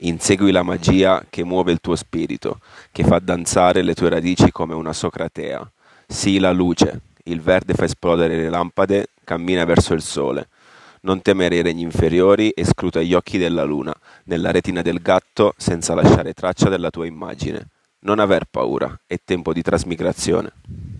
Insegui la magia che muove il tuo spirito, che fa danzare le tue radici come una socratea. Sii la luce, il verde fa esplodere le lampade, cammina verso il sole. Non temere i regni inferiori e scruta gli occhi della luna, nella retina del gatto, senza lasciare traccia della tua immagine. Non aver paura, è tempo di trasmigrazione.